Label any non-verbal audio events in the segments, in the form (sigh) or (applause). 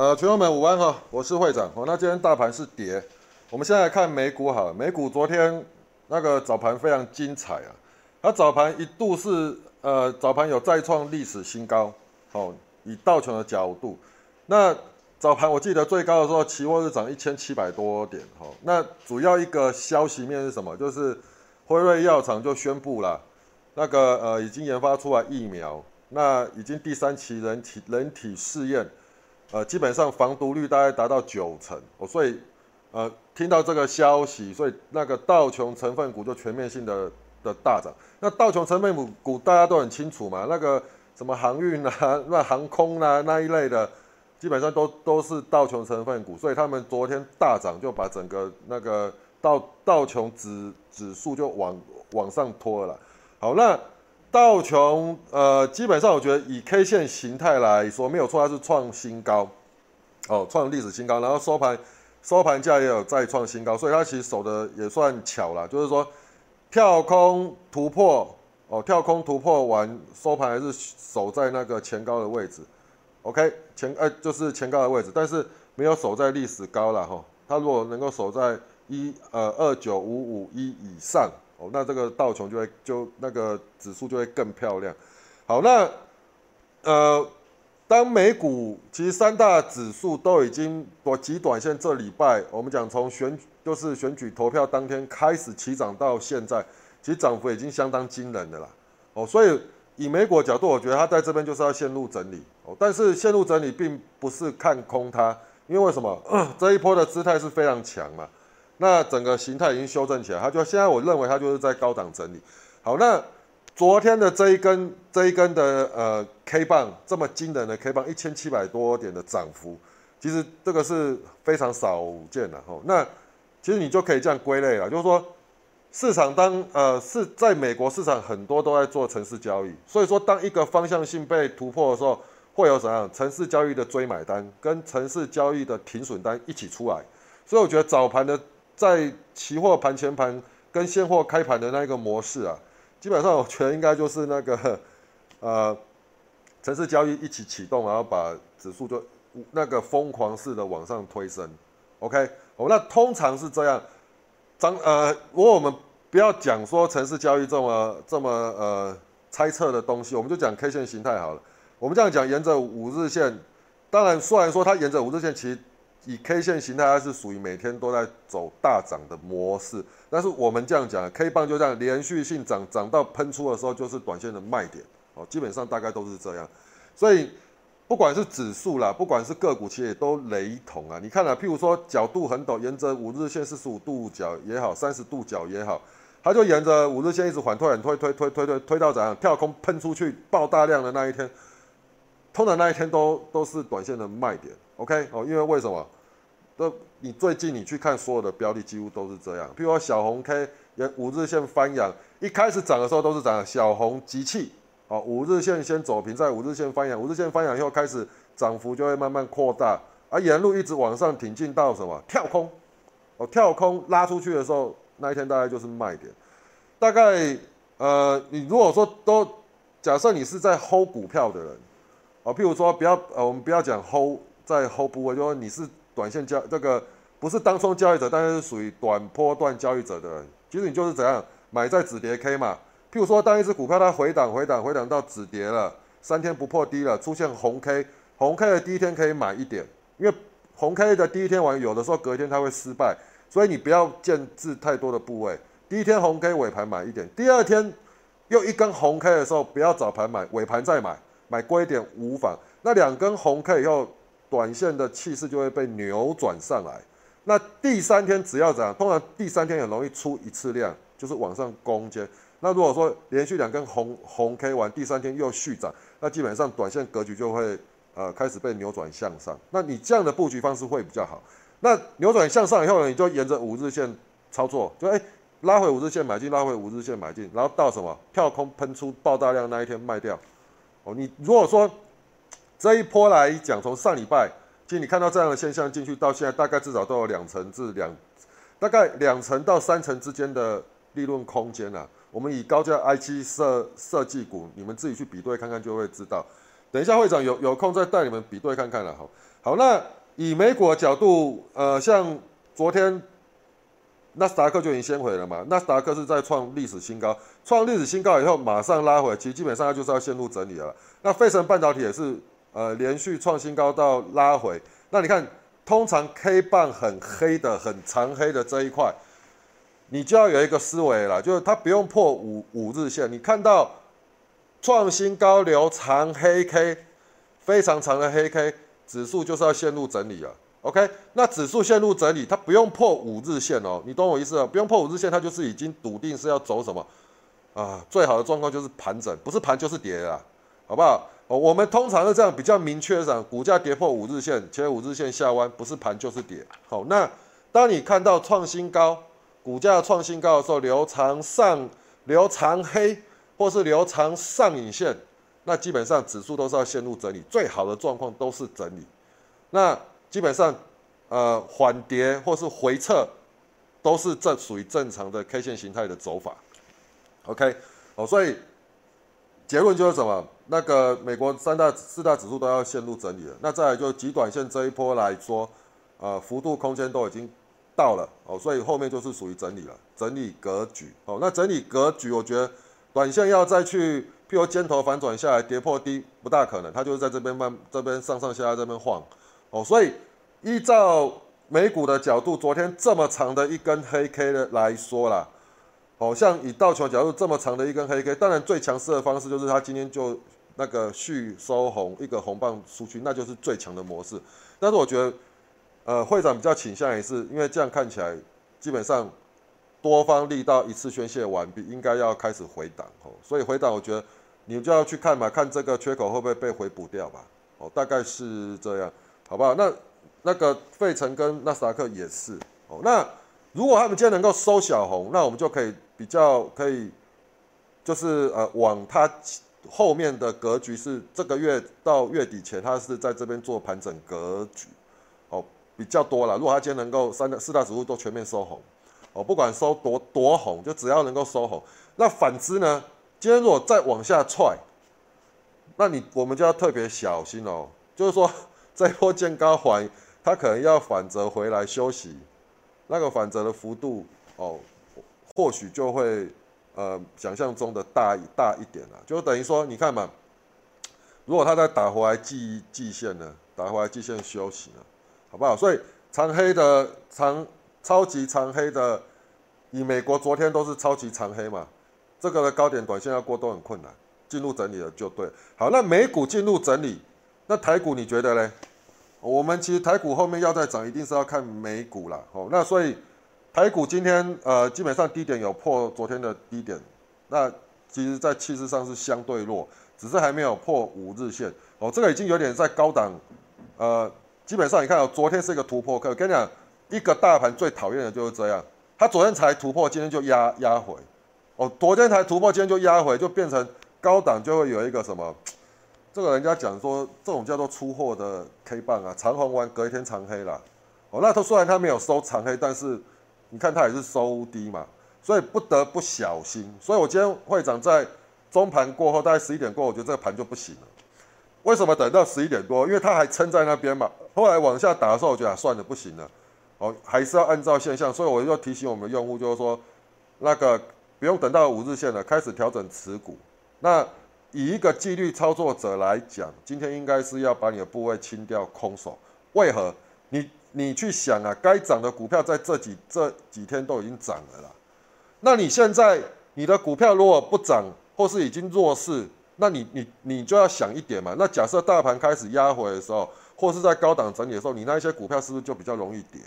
呃，群友们午安哈，我是会长。哦，那今天大盘是跌，我们现在来看美股好，美股昨天那个早盘非常精彩啊，它早盘一度是呃早盘有再创历史新高，好，以道琼的角度，那早盘我记得最高的时候期货是涨一千七百多点，哈，那主要一个消息面是什么？就是辉瑞药厂就宣布了，那个呃已经研发出来疫苗，那已经第三期人体人体试验。呃，基本上防毒率大概达到九成，哦，所以，呃，听到这个消息，所以那个道琼成分股就全面性的的大涨。那道琼成分股股大家都很清楚嘛，那个什么航运啊、(laughs) 那航空啊那一类的，基本上都都是道琼成分股，所以他们昨天大涨，就把整个那个道道琼指指数就往往上拖了。好，那。道琼，呃，基本上我觉得以 K 线形态来说没有错，它是创新高，哦，创历史新高，然后收盘收盘价也有再创新高，所以它其实守的也算巧了，就是说跳空突破，哦，跳空突破完收盘还是守在那个前高的位置，OK，前呃就是前高的位置，但是没有守在历史高了哈，它如果能够守在一呃二九五五一以上。哦，那这个道琼就会就那个指数就会更漂亮。好，那呃，当美股其实三大指数都已经短极短线这礼拜，我们讲从选就是选举投票当天开始起涨到现在，其实涨幅已经相当惊人的啦。哦，所以以美股角度，我觉得它在这边就是要陷入整理。哦，但是陷入整理并不是看空它，因为为什么？(coughs) 这一波的姿态是非常强嘛。那整个形态已经修正起来，它就现在我认为它就是在高档整理。好，那昨天的这一根这一根的呃 K 棒这么惊人的 K 棒，一千七百多点的涨幅，其实这个是非常少见的哈。那其实你就可以这样归类了，就是说市场当呃是在美国市场很多都在做城市交易，所以说当一个方向性被突破的时候，会有怎样城市交易的追买单跟城市交易的停损单一起出来，所以我觉得早盘的。在期货盘前盘跟现货开盘的那一个模式啊，基本上我觉得应该就是那个 (laughs) 呃，城市交易一起启动，然后把指数就那个疯狂式的往上推升。OK，哦，那通常是这样。张呃，如果我们不要讲说城市交易这么这么呃猜测的东西，我们就讲 K 线形态好了。我们这样讲，沿着五日线，当然虽然说它沿着五日线其实。以 K 线形态，它是属于每天都在走大涨的模式。但是我们这样讲，K 棒就这样连续性涨，涨到喷出的时候就是短线的卖点哦。基本上大概都是这样。所以不管是指数啦，不管是个股，其实也都雷同啊。你看啊，譬如说角度很陡，沿着五日线四十五度角也好，三十度角也好，它就沿着五日线一直缓推、缓推、推推推推推到怎样跳空喷出去爆大量的那一天，通常那一天都都是短线的卖点。OK 哦，因为为什么？都你最近你去看所有的标的，几乎都是这样。譬如说小红 K 也五日线翻阳，一开始涨的时候都是涨小红集气哦，五日线先走平，在五日线翻阳，五日线翻阳以后开始涨幅就会慢慢扩大，而沿路一直往上挺进到什么跳空哦，跳空拉出去的时候，那一天大概就是卖点。大概呃，你如果说都假设你是在 hold 股票的人譬如说不要呃，我们不要讲 hold。在 hold 部位，就说你是短线交这个不是当冲交易者，但是是属于短波段交易者的人，其实你就是怎样买在止跌 K 嘛。譬如说，当一只股票它回档回档回档到止跌了，三天不破低了，出现红 K，红 K 的第一天可以买一点，因为红 K 的第一天完，有的时候隔天它会失败，所以你不要建制太多的部位。第一天红 K 尾盘买一点，第二天又一根红 K 的时候，不要早盘买，尾盘再买，买贵一点无妨。那两根红 K 以后。短线的气势就会被扭转上来，那第三天只要涨？通常第三天很容易出一次量，就是往上攻坚。那如果说连续两根红红 K 完，第三天又续涨，那基本上短线格局就会呃开始被扭转向上。那你这样的布局方式会比较好。那扭转向上以后呢，你就沿着五日线操作，就哎拉回五日线买进，拉回五日线买进，然后到什么跳空喷出爆大量那一天卖掉。哦，你如果说。这一波来讲，从上礼拜，其实你看到这样的现象进去到现在，大概至少都有两成至两，大概两成到三成之间的利润空间啊。我们以高价 I T 设设计股，你们自己去比对看看就会知道。等一下会长有有空再带你们比对看看了哈。好，那以美股的角度，呃，像昨天纳斯达克就已经先回了嘛，纳斯达克是在创历史新高，创历史新高以后马上拉回，其实基本上它就是要陷入整理了。那费城半导体也是呃连续创新高到拉回，那你看，通常 K 棒很黑的、很长黑的这一块，你就要有一个思维了，就是它不用破五五日线，你看到创新高留长黑 K，非常长的黑 K。指数就是要陷入整理了，OK？那指数陷入整理，它不用破五日线哦，你懂我意思啊？不用破五日线，它就是已经笃定是要走什么啊？最好的状况就是盘整，不是盘就是跌啊，好不好？哦，我们通常是这样比较明确讲，股价跌破五日线，且五日线下弯，不是盘就是跌。好，那当你看到创新高，股价创新高的时候，留长上留长黑，或是留长上影线。那基本上指数都是要陷入整理，最好的状况都是整理。那基本上，呃，缓跌或是回撤，都是正属于正常的 K 线形态的走法。OK，哦，所以结论就是什么？那个美国三大四大指数都要陷入整理了。那再来就极短线这一波来说，呃，幅度空间都已经到了哦，所以后面就是属于整理了，整理格局。哦，那整理格局，我觉得短线要再去。譬如尖头反转下来跌破低不大可能，它就是在这边慢这边上上下下这边晃，哦，所以依照美股的角度，昨天这么长的一根黑 K 的来说啦，哦，像以道琼角度这么长的一根黑 K，当然最强势的方式就是它今天就那个续收红一个红棒出去，那就是最强的模式。但是我觉得，呃，会长比较倾向也是因为这样看起来基本上多方力道一次宣泄完毕，应该要开始回档哦，所以回档我觉得。你就要去看嘛，看这个缺口会不会被回补掉吧？哦，大概是这样，好不好？那那个费城跟纳斯达克也是哦。那如果他们今天能够收小红，那我们就可以比较可以，就是呃往它后面的格局是这个月到月底前，它是在这边做盘整格局哦，比较多了。如果它今天能够三大四大指数都全面收红哦，不管收多多红，就只要能够收红，那反之呢？今天如果再往下踹，那你我们就要特别小心哦。就是说，这波见高还，它可能要反折回来休息，那个反折的幅度哦，或许就会呃想象中的大大一点了。就等于说，你看嘛，如果它再打回来季季线呢，打回来季线休息了，好不好？所以长黑的长超级长黑的，以美国昨天都是超级长黑嘛。这个的高点短线要过都很困难，进入整理了就对。好，那美股进入整理，那台股你觉得嘞？我们其实台股后面要再涨，一定是要看美股了。哦，那所以台股今天呃基本上低点有破昨天的低点，那其实在气势上是相对弱，只是还没有破五日线。哦，这个已经有点在高档，呃，基本上你看哦，昨天是一个突破我。跟你讲，一个大盘最讨厌的就是这样，它昨天才突破，今天就压压回。哦，昨天才突破，今天就压回，就变成高档就会有一个什么？这个人家讲说，这种叫做出货的 K 棒啊，长红完隔一天长黑了。哦，那他虽然他没有收长黑，但是你看他也是收低嘛，所以不得不小心。所以我今天会长在中盘过后，大概十一点过，我觉得这个盘就不行了。为什么等到十一点多？因为他还撑在那边嘛。后来往下打的时候，我觉得算了，不行了。哦，还是要按照现象。所以我就提醒我们用户，就是说那个。不用等到五日线了，开始调整持股。那以一个纪律操作者来讲，今天应该是要把你的部位清掉空手。为何？你你去想啊，该涨的股票在这几这几天都已经涨了啦。那你现在你的股票如果不涨，或是已经弱势，那你你你就要想一点嘛。那假设大盘开始压回的时候，或是在高档整理的时候，你那一些股票是不是就比较容易跌？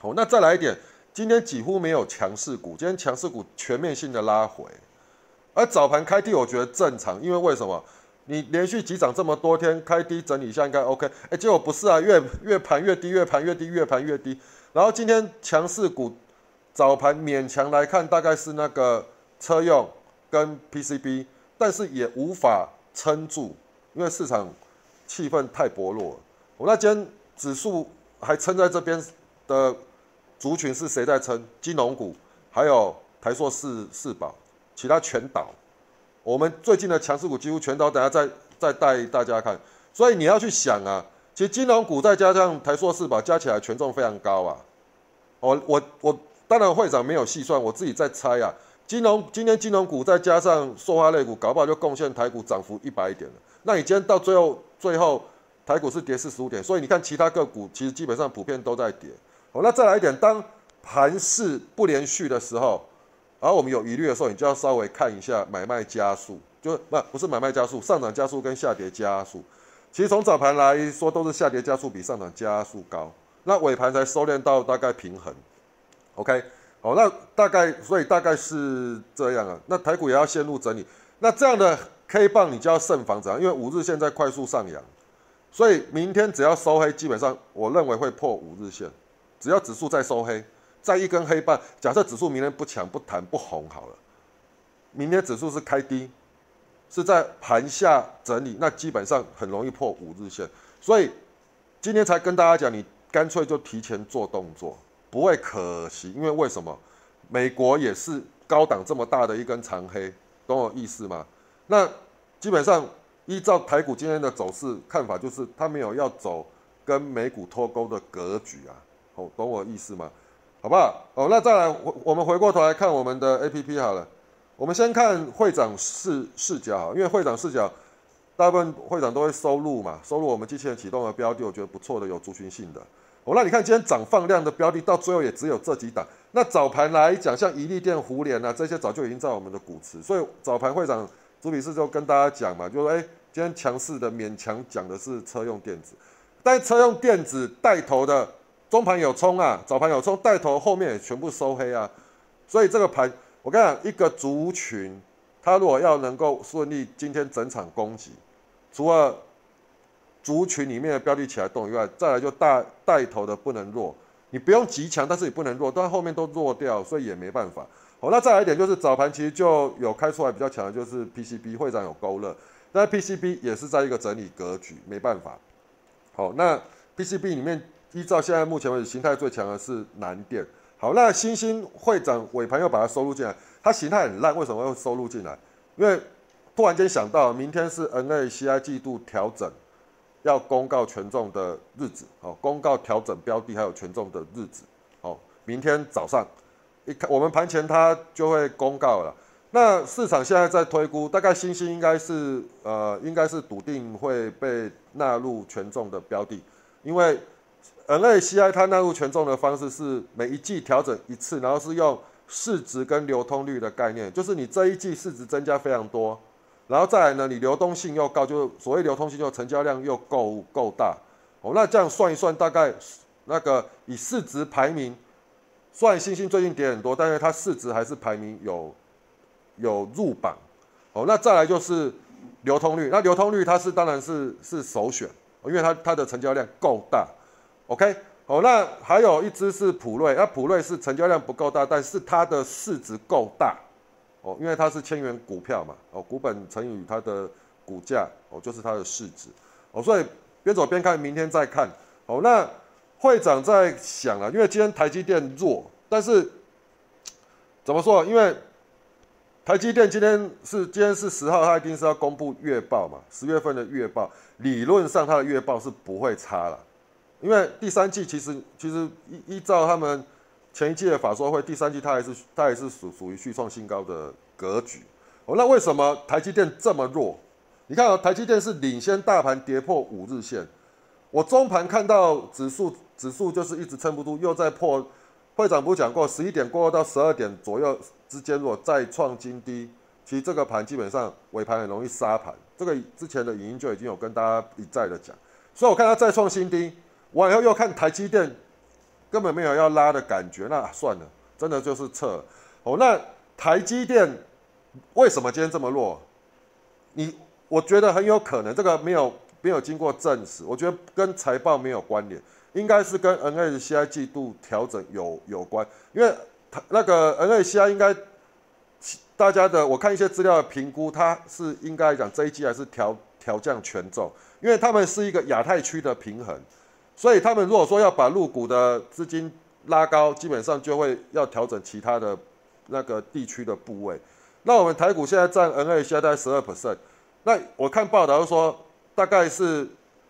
好，那再来一点。今天几乎没有强势股，今天强势股全面性的拉回，而早盘开低，我觉得正常，因为为什么？你连续急涨这么多天，开低整理一下应该 OK，哎，结果不是啊，越越盘越低，越盘越低，越盘越低。然后今天强势股早盘勉强来看，大概是那个车用跟 PCB，但是也无法撑住，因为市场气氛太薄弱。我那间指数还撑在这边的。族群是谁在撑？金融股，还有台硕四四宝，其他全倒。我们最近的强势股几乎全倒，等下再再带大家看。所以你要去想啊，其实金融股再加上台硕四宝加起来权重非常高啊。我我我当然会长没有细算，我自己在猜啊。金融今天金融股再加上塑化类股，搞不好就贡献台股涨幅一百点了。那你今天到最后最后台股是跌四十五点，所以你看其他个股其实基本上普遍都在跌。好，那再来一点，当盘势不连续的时候，而我们有疑虑的时候，你就要稍微看一下买卖加速，就不不是买卖加速，上涨加速跟下跌加速。其实从早盘来说，都是下跌加速比上涨加速高，那尾盘才收敛到大概平衡。OK。哦，那大概，所以大概是这样啊。那台股也要陷入整理，那这样的 K 棒你就要慎防着，因为五日线在快速上扬，所以明天只要收黑，基本上我认为会破五日线。只要指数再收黑，再一根黑棒，假设指数明天不强不弹不红好了，明天指数是开低，是在盘下整理，那基本上很容易破五日线。所以今天才跟大家讲，你干脆就提前做动作。不会可惜，因为为什么？美国也是高档这么大的一根长黑，懂我意思吗？那基本上依照台股今天的走势看法，就是它没有要走跟美股脱钩的格局啊，哦，懂我意思吗？好不好？哦，那再来，我我们回过头来看我们的 A P P 好了，我们先看会长视视角，因为会长视角大部分会长都会收录嘛，收录我们机器人启动的标的，我觉得不错的，有族群性的。哦，那你看今天涨放量的标的，到最后也只有这几档。那早盘来讲，像宜利电、胡联啊，这些早就已经在我们的股池。所以早盘会长朱理事就跟大家讲嘛，就说：哎，今天强势的勉强讲的是车用电子，但车用电子带头的中盘有冲啊，早盘有冲，带头后面也全部收黑啊。所以这个盘，我跟你讲，一个族群，它如果要能够顺利今天整场攻击，除了族群里面的标的起来动以外，再来就大带头的不能弱，你不用极强，但是也不能弱，但后面都弱掉，所以也没办法。好，那再来一点就是早盘其实就有开出来比较强的，就是 PCB 会长有勾勒，但 PCB 也是在一个整理格局，没办法。好，那 PCB 里面依照现在目前为止形态最强的是南电。好，那新兴会长尾盘又把它收入进来，它形态很烂，为什么会收入进来？因为突然间想到明天是 NACI 季度调整。要公告权重的日子，哦，公告调整标的还有权重的日子，哦，明天早上一看，我们盘前它就会公告了。那市场现在在推估，大概星星应该是呃，应该是笃定会被纳入权重的标的，因为 NACI 它纳入权重的方式是每一季调整一次，然后是用市值跟流通率的概念，就是你这一季市值增加非常多。然后再来呢，你流动性又高，就所谓流通性就成交量又够够大，哦，那这样算一算，大概那个以市值排名，算星星最近跌很多，但是它市值还是排名有有入榜，哦，那再来就是流通率，那流通率它是当然是是首选，因为它它的成交量够大，OK，哦，那还有一只是普瑞，那普瑞是成交量不够大，但是它的市值够大。哦，因为它是千元股票嘛，哦，股本乘以它的股价，哦，就是它的市值，哦，所以边走边看，明天再看。哦，那会长在想啊，因为今天台积电弱，但是怎么说？因为台积电今天是今天是十号，它一定是要公布月报嘛，十月份的月报，理论上它的月报是不会差了，因为第三季其实其实依依照他们。前一季的法说会，第三季它还是它还是属属于续创新高的格局。哦，那为什么台积电这么弱？你看啊，台积电是领先大盘跌破五日线。我中盘看到指数指数就是一直撑不住，又在破。会长不讲过，十一点过后到十二点左右之间，如果再创金低，其实这个盘基本上尾盘很容易杀盘。这个之前的影音就已经有跟大家一再的讲。所以我看它再创新低，完以后又看台积电。根本没有要拉的感觉，那算了，真的就是撤哦。那台积电为什么今天这么弱？你我觉得很有可能，这个没有没有经过证实，我觉得跟财报没有关联，应该是跟 NACI 季度调整有有关。因为那个 NACI 应该大家的，我看一些资料的评估，它是应该讲这一季还是调调降权重，因为他们是一个亚太区的平衡。所以他们如果说要把入股的资金拉高，基本上就会要调整其他的那个地区的部位。那我们台股现在占 N A 现在十二 percent，那我看报道说大概是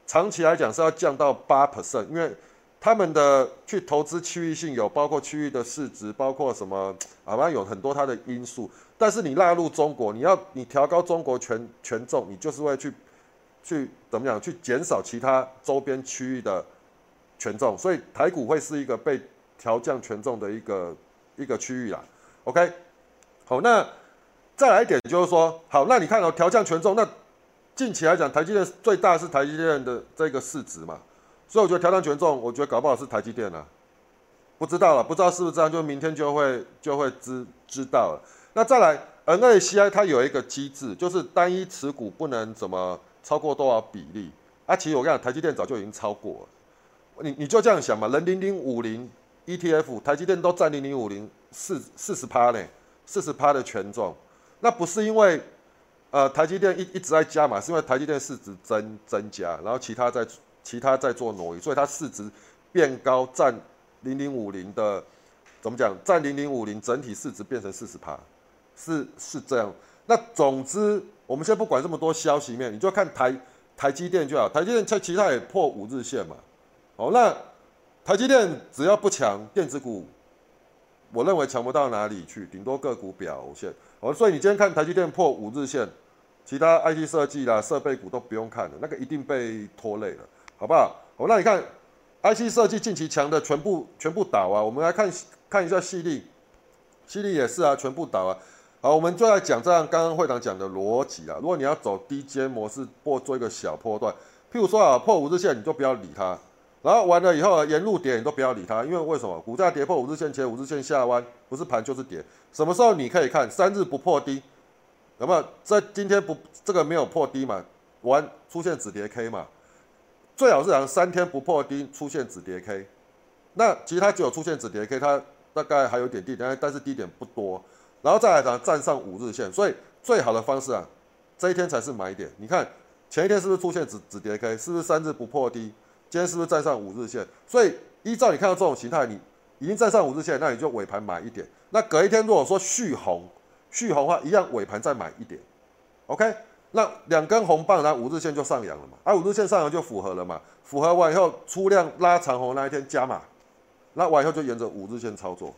长期来讲是要降到八 percent，因为他们的去投资区域性有包括区域的市值，包括什么啊，反正有很多它的因素。但是你纳入中国，你要你调高中国权权重，你就是会去去怎么样去减少其他周边区域的权重，所以台股会是一个被调降权重的一个一个区域啦。OK，好，那再来一点就是说，好，那你看哦，调降权重，那近期来讲，台积电最大是台积电的这个市值嘛，所以我觉得调降权重，我觉得搞不好是台积电啊，不知道了，不知道是不是这样，就明天就会就会知知道了。那再来，NACI 它有一个机制，就是单一持股不能怎么超过多少比例啊？其实我跟你讲，台积电早就已经超过了，你你就这样想嘛，人零零五零 ETF，台积电都占零零五零。四四十趴呢，四十趴的权重，那不是因为呃台积电一一直在加嘛，是因为台积电市值增增加，然后其他在其他在做挪移，所以它市值变高，占零零五零的怎么讲？占零零五零整体市值变成四十趴，是是这样。那总之，我们先不管这么多消息面，你就看台台积电就好，台积电在其他也破五日线嘛。哦，那台积电只要不强，电子股。我认为强不到哪里去，顶多个股表现。哦，所以你今天看台积电破五日线，其他 IT 设计啦、设备股都不用看了，那个一定被拖累了，好不好？哦，那你看 IC 设计近期强的全部全部倒啊。我们来看看一下细粒，细粒也是啊，全部倒啊。好，我们就来讲这样刚刚会长讲的逻辑啊。如果你要走低阶模式，或做一个小波段，譬如说啊，破五日线你就不要理它。然后完了以后，沿路跌你都不要理它，因为为什么？股价跌破五日线前，五日线下弯，不是盘就是跌。什么时候你可以看三日不破低？有没有？在今天不这个没有破低嘛？完出现止跌 K 嘛？最好是讲三天不破低出现止跌 K。那其实它只有出现止跌 K，它大概还有点低点，但是低点不多。然后再来讲站上五日线，所以最好的方式啊，这一天才是买点。你看前一天是不是出现止止跌 K？是不是三日不破低？今天是不是站上五日线？所以依照你看到这种形态，你已经站上五日线，那你就尾盘买一点。那隔一天如果说续红，续红的话一样尾盘再买一点。OK，那两根红棒，然后五日线就上扬了嘛？啊，五日线上扬就符合了嘛？符合完以后出量拉长红那一天加码，那完以后就沿着五日线操作。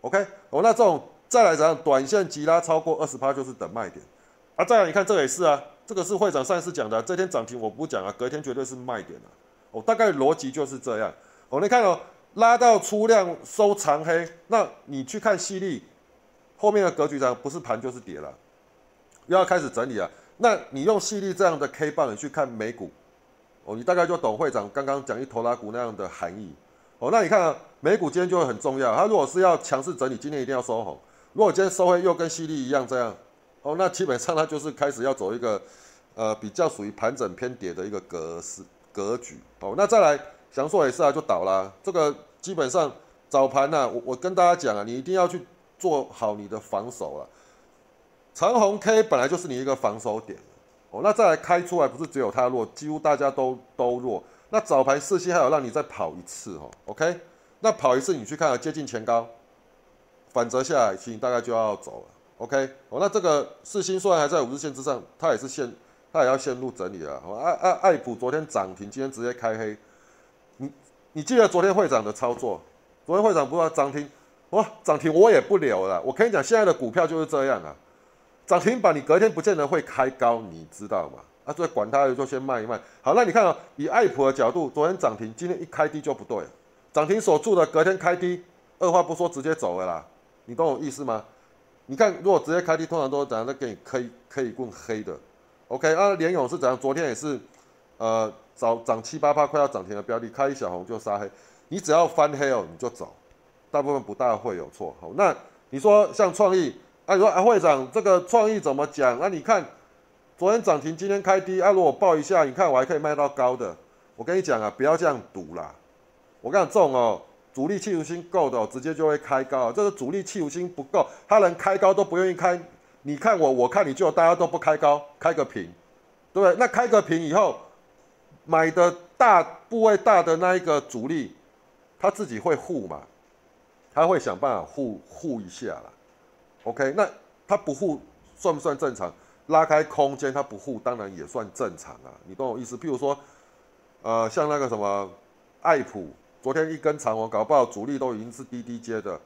OK，哦，那这种再来怎样？短线急拉超过二十趴就是等卖点。啊，再来你看这个也是啊，这个是会长上一次讲的，这天涨停我不讲啊，隔天绝对是卖点啊。哦，大概逻辑就是这样。哦，你看哦，拉到出量收长黑，那你去看犀利后面的格局上，不是盘就是跌了，又要开始整理了。那你用犀利这样的 K 棒，你去看美股，哦，你大概就懂会长刚刚讲一头拉股那样的含义。哦，那你看啊，美股今天就会很重要。它如果是要强势整理，今天一定要收红。如果今天收黑又跟犀利一样这样，哦，那基本上它就是开始要走一个呃比较属于盘整偏跌的一个格式。格局哦，那再来翔硕也是啊，就倒了。这个基本上早盘呢，我我跟大家讲啊，你一定要去做好你的防守了。长红 K 本来就是你一个防守点哦，那再来开出来不是只有它弱，几乎大家都都弱。那早盘四星还有让你再跑一次哦，OK？那跑一次你去看啊接近前高，反折下来，其实大概就要走了，OK？哦，那这个四星虽然还在五日线之上，它也是线。它也要陷入整理了。爱爱爱普昨天涨停，今天直接开黑。你你记得昨天会长的操作？昨天会长不知道涨停，哇，涨停我也不留了。我跟你讲，现在的股票就是这样啊，涨停板你隔天不见得会开高，你知道吗？啊，所以管它就先卖一卖。好，那你看啊，以爱普的角度，昨天涨停，今天一开低就不对，涨停锁住的，隔天开低，二话不说直接走了啦。你懂我意思吗？你看，如果直接开低，通常都怎样？都给你可以可以棍黑的。OK，啊，联勇是怎样？昨天也是，呃，早涨七八八，快要涨停的标的，开一小红就杀黑。你只要翻黑哦，你就走，大部分不大会有错。好，那你说像创意，啊，你说啊，会长这个创意怎么讲？那你看昨天涨停，今天开低，啊，如果报一下，你看我还可以卖到高的。我跟你讲啊，不要这样赌啦。我跟你讲，这种哦，主力气图心够的，直接就会开高。这个主力气图心不够，他连开高都不愿意开。你看我，我看你，就大家都不开高，开个平，对不对？那开个平以后，买的大部位大的那一个主力，他自己会护嘛，他会想办法护护一下啦。OK，那他不护算不算正常？拉开空间他不护，当然也算正常啊。你懂我意思？譬如说，呃，像那个什么爱普，昨天一根长红，搞不好主力都已经是低低阶的，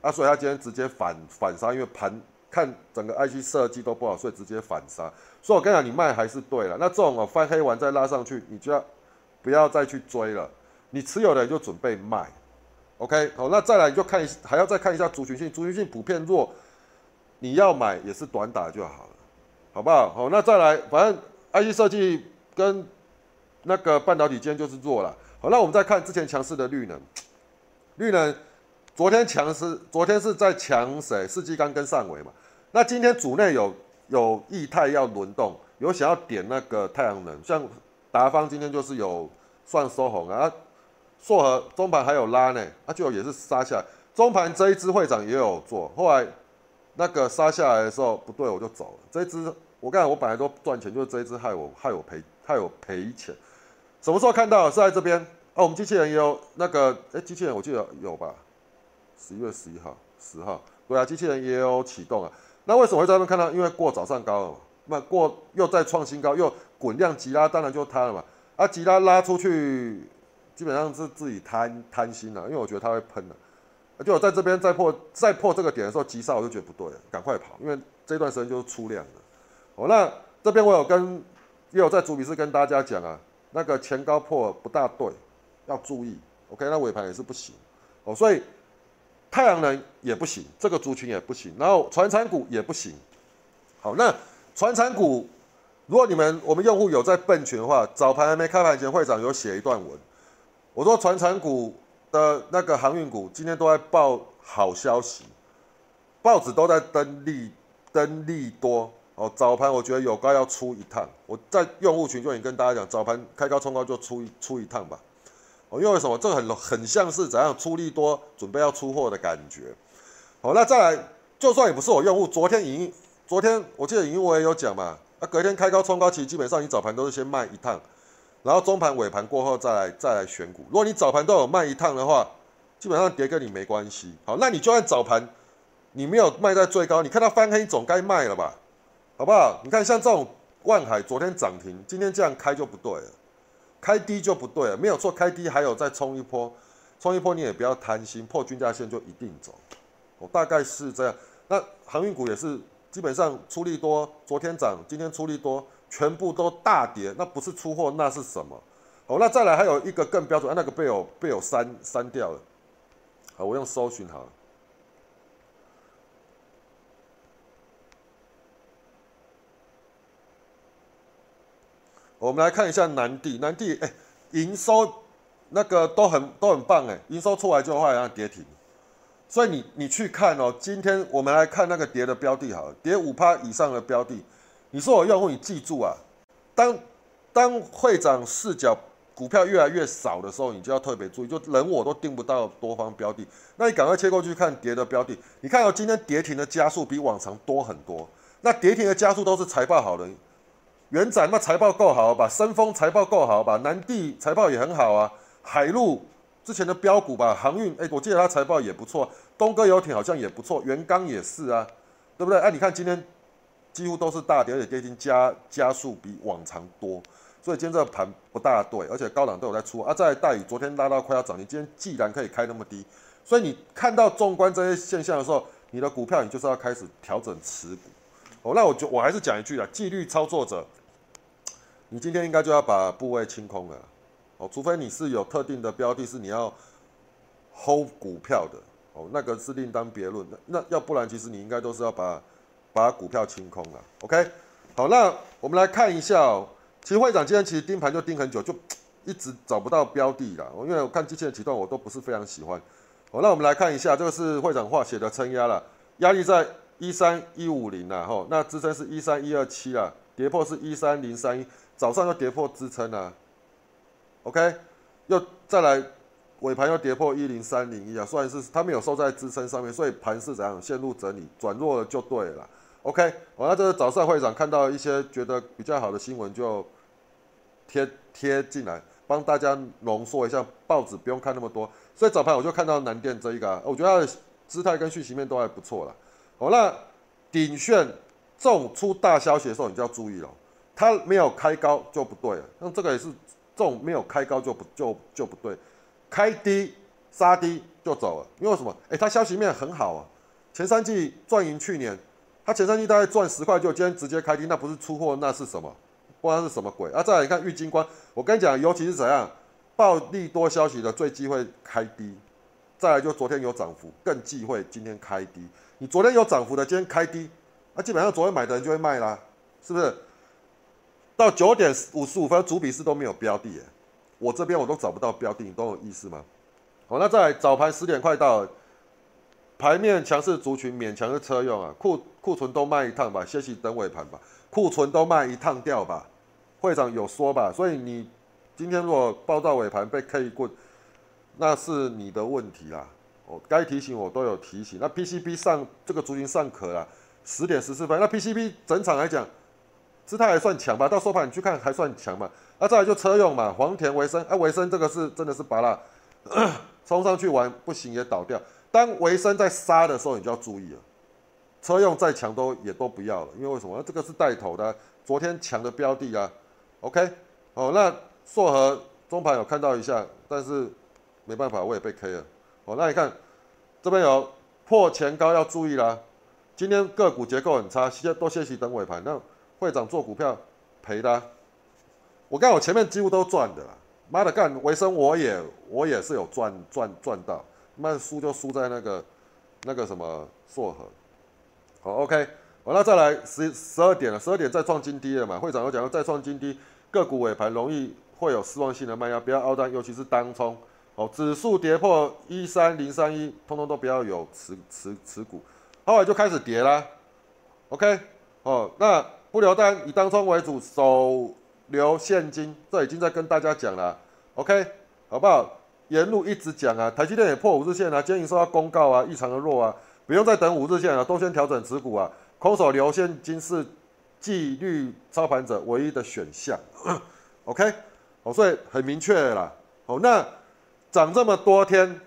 啊，所以他今天直接反反杀，因为盘看整个 IC 设计都不好，所以直接反杀。所以我跟你讲，你卖还是对了。那这种哦翻黑完再拉上去，你就要不要再去追了？你持有的就准备卖。OK，好，那再来你就看一还要再看一下族群性，族群性普遍弱，你要买也是短打就好了，好不好？好，那再来，反正 IC 设计跟那个半导体今天就是弱了。好，那我们再看之前强势的绿能，绿能昨天强势，昨天是在强谁？世纪钢跟上尾嘛。那今天组内有有异态要轮动，有想要点那个太阳能，像达方今天就是有算收红啊。硕和中盘还有拉呢，啊，就也是杀下来。中盘这一支会长也有做，后来那个杀下来的时候不对，我就走了。这一支我刚才我本来都赚钱，就是这一支害我害我赔害我赔钱。什么时候看到？是在这边啊？我们机器人也有那个，哎，机器人我记得有吧？十一月十一号、十号，对啊，机器人也有启动啊。那为什么会在那边看到？因为过早上高了嘛，那过又再创新高，又滚量急拉，当然就它了嘛。啊，急拉拉出去。基本上是自己贪贪心了，因为我觉得它会喷的。就我在这边再破再破这个点的时候急杀，我就觉得不对了，赶快跑，因为这段时间就是出量的。哦，那这边我有跟也有在主笔是跟大家讲啊，那个前高破不大对，要注意。OK，那尾盘也是不行。哦，所以太阳能也不行，这个族群也不行，然后船产股也不行。好，那船产股，如果你们我们用户有在笨群的话，早盘还没开盘前，会长有写一段文。我说，船产股的那个航运股今天都在报好消息，报纸都在登利登利多哦。早盘我觉得有高要出一趟，我在用户群就已经跟大家讲，早盘开高冲高就出一出一趟吧。因为什么？这个很很像是怎样出力多，准备要出货的感觉。好，那再来，就算也不是我用户，昨天已经昨天我记得已经我也有讲嘛，啊，隔天开高冲高，其实基本上你早盘都是先卖一趟。然后中盘尾盘过后再来再来选股。如果你早盘都有卖一趟的话，基本上跌跟你没关系。好，那你就算早盘你没有卖在最高，你看到翻黑总该卖了吧？好不好？你看像这种万海昨天涨停，今天这样开就不对了，开低就不对了，没有错，开低还有再冲一波，冲一波你也不要贪心，破均价线就一定走。我大概是这样。那航运股也是基本上出力多，昨天涨，今天出力多。全部都大跌，那不是出货，那是什么？好，那再来还有一个更标准，那个被我被我删删掉了。好，我用搜寻好了。我们来看一下南地，南地哎，营收那个都很都很棒哎，营收出来就会让跌停。所以你你去看哦，今天我们来看那个跌的标的，好，跌五趴以上的标的。你说我用户，你记住啊，当当会长视角股票越来越少的时候，你就要特别注意，就人我都盯不到多方标的，那你赶快切过去看跌的标的。你看到今天跌停的加速比往常多很多，那跌停的加速都是财报好的，元展那财报够好吧？深丰财报够好吧？南地财报也很好啊，海陆之前的标股吧，航运哎，我记得它财报也不错，东哥游艇好像也不错，元刚也是啊，对不对？哎，你看今天。几乎都是大跌，而且跌停加加速比往常多，所以今天这个盘不大对，而且高档都有在出啊。在大宇昨天拉到快要涨停，今天既然可以开那么低，所以你看到纵观这些现象的时候，你的股票你就是要开始调整持股。哦，那我就我还是讲一句啊，纪律操作者，你今天应该就要把部位清空了。哦，除非你是有特定的标的，是你要 hold 股票的，哦，那个是另当别论的。那要不然，其实你应该都是要把。把股票清空了，OK，好，那我们来看一下哦。其实会长今天其实盯盘就盯很久，就一直找不到标的了。因为我看机器人启动，我都不是非常喜欢。好，那我们来看一下，这个是会长话写的撑压了，压力在一三一五零啦，吼，那支撑是一三一二七啦，跌破是一三零三一，早上又跌破支撑啦，OK，又再来尾盘又跌破一零三零一啊，算是它没有收在支撑上面，所以盘是怎样陷入整理，转弱了就对了。OK，我那这个早上会长看到一些觉得比较好的新闻，就贴贴进来，帮大家浓缩一下。报纸不用看那么多，所以早盘我就看到南电这一个，我觉得它的姿态跟讯息面都还不错了。好，那鼎炫这种出大消息的时候，你就要注意了，它没有开高就不对了。那这个也是这种没有开高就不就就不对，开低杀低就走了，因为什么？哎，它消息面很好啊，前三季赚赢去年，它前三季大概赚十块，就今天直接开低，那不是出货那是什么？不知道是什么鬼啊！再来看玉金光，我跟你讲，尤其是怎样，暴利多消息的最忌讳开低，再来就昨天有涨幅，更忌讳今天开低。你昨天有涨幅的，今天开低，那基本上昨天买的人就会卖啦，是不是？到九点五十五分，主笔是都没有标的，我这边我都找不到标的，你懂我意思吗？好，那在早盘十点快到，盘面强势族群勉强的车用啊，库库存都卖一趟吧，歇息等尾盘吧，库存都卖一趟掉吧。会长有说吧，所以你今天如果报到尾盘被 K 棍，那是你的问题啦。哦该提醒我都有提醒。那 PCB 上这个足金上壳啦，十点十四分。那 PCB 整场来讲，姿态还算强吧？到收盘你去看还算强嘛？那再来就车用嘛，黄田维生，哎，维生这个是真的是拔了，(clears throat) 冲上去玩不行也倒掉。当维生在杀的时候，你就要注意了。车用再强都也都不要了，因为为什么？这个是带头的，昨天强的标的啊。OK，哦，那硕和中盘有看到一下，但是没办法，我也被 K 了。哦，那你看这边有破前高要注意啦。今天个股结构很差，现在多歇息等尾盘。那会长做股票赔的，我看我前面几乎都赚的啦。妈的干，维生我也我也是有赚赚赚到，那输就输在那个那个什么硕和。好，OK，好，那再来十十二点了，十二点再创金低了嘛？会长有讲要再创金低。个股尾盘容易会有失望性的卖压，不要凹单，尤其是当冲。哦，指数跌破一三零三一，通通都不要有持持持股。后来就开始跌啦。OK，哦，那不留单，以当冲为主，手留现金，这已经在跟大家讲了。OK，好不好？沿路一直讲啊，台积电也破五日线啊，今天收到公告啊，异常的弱啊，不用再等五日线了，都先调整持股啊，空手留现金是。纪律操盘者唯一的选项，(coughs) OK，哦，所以很明确啦。哦，那涨这么多天，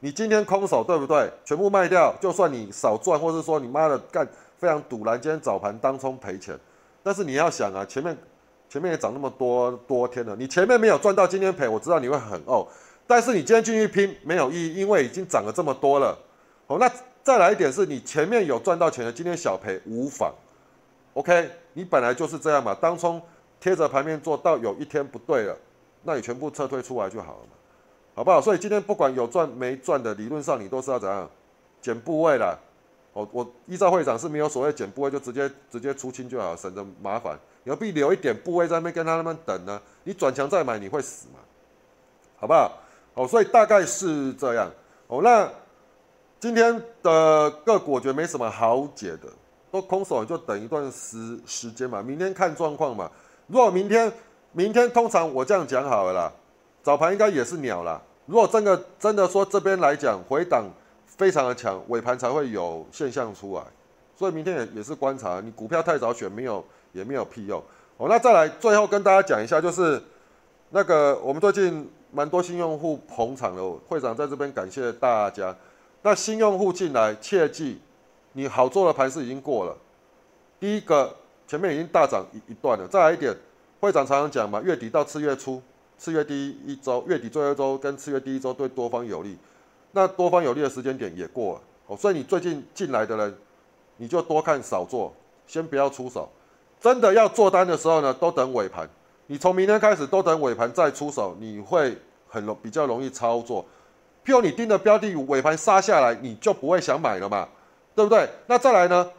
你今天空手对不对？全部卖掉，就算你少赚，或是说你妈的干非常堵拦，今天早盘当冲赔钱。但是你要想啊，前面前面也涨那么多多天了，你前面没有赚到，今天赔，我知道你会很哦。但是你今天进去拼没有意义，因为已经涨了这么多了。哦，那再来一点是你前面有赚到钱的，今天小赔无妨。OK，你本来就是这样嘛，当冲贴着盘面做到有一天不对了，那你全部撤退出来就好了嘛，好不好？所以今天不管有赚没赚的，理论上你都是要怎样减部位的。我我依照会长是没有所谓减部位，就直接直接出清就好，省得麻烦。何必留一点部位在那边跟他那边等呢？你转强再买你会死嘛？好不好？哦，所以大概是这样。哦，那今天的个股我觉得没什么好解的。都空手，就等一段时时间嘛，明天看状况嘛。如果明天，明天通常我这样讲好了啦，早盘应该也是鸟啦。如果真的真的说这边来讲回档非常的强，尾盘才会有现象出来。所以明天也也是观察，你股票太早选没有也没有屁用。哦，那再来最后跟大家讲一下，就是那个我们最近蛮多新用户捧场的，会长在这边感谢大家。那新用户进来切记。你好做的盘是已经过了，第一个前面已经大涨一一段了，再来一点，会长常常讲嘛，月底到次月初，次月第一周，月底最后一周跟次月第一周对多方有利，那多方有利的时间点也过了，哦，所以你最近进来的人，你就多看少做，先不要出手，真的要做单的时候呢，都等尾盘，你从明天开始都等尾盘再出手，你会很容比较容易操作，譬如你盯的标的尾盘杀下来，你就不会想买了嘛。对不对？那再来呢？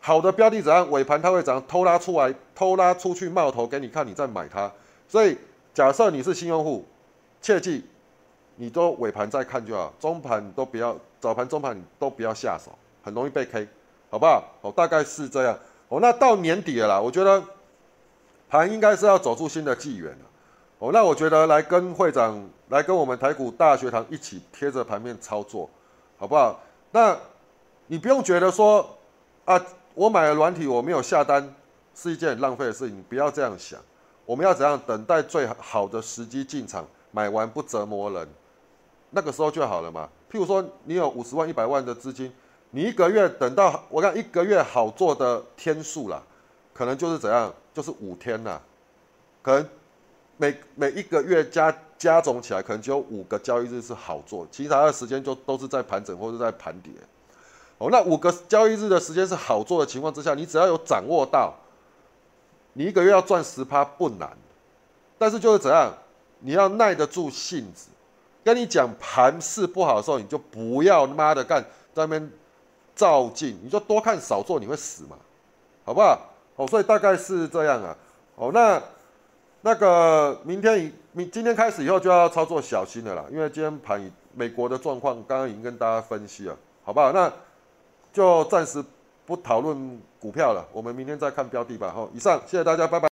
好的标的怎样？尾盘它会怎样偷拉出来，偷拉出去冒头给你看，你再买它。所以假设你是新用户，切记，你都尾盘再看就好，中盘都不要，早盘、中盘你都不要下手，很容易被 K，好不好？哦，大概是这样。哦，那到年底了啦，我觉得盘应该是要走出新的纪元了。哦，那我觉得来跟会长，来跟我们台股大学堂一起贴着盘面操作，好不好？那。你不用觉得说，啊，我买了软体，我没有下单，是一件很浪费的事情。不要这样想，我们要怎样等待最好的时机进场，买完不折磨人，那个时候就好了嘛。譬如说，你有五十万、一百万的资金，你一个月等到我看一个月好做的天数啦，可能就是怎样，就是五天啦，可能每每一个月加加总起来，可能只有五个交易日是好做，其他的时间就都是在盘整或者在盘跌。哦，那五个交易日的时间是好做的情况之下，你只要有掌握到，你一个月要赚十趴不难，但是就是怎样，你要耐得住性子。跟你讲盘势不好的时候，你就不要他妈的干在那边照进，你就多看少做，你会死嘛，好不好？哦，所以大概是这样啊。哦，那那个明天明今天开始以后就要操作小心的啦，因为今天盘美国的状况刚刚已经跟大家分析了，好不好？那就暂时不讨论股票了，我们明天再看标的吧。好，以上谢谢大家，拜拜。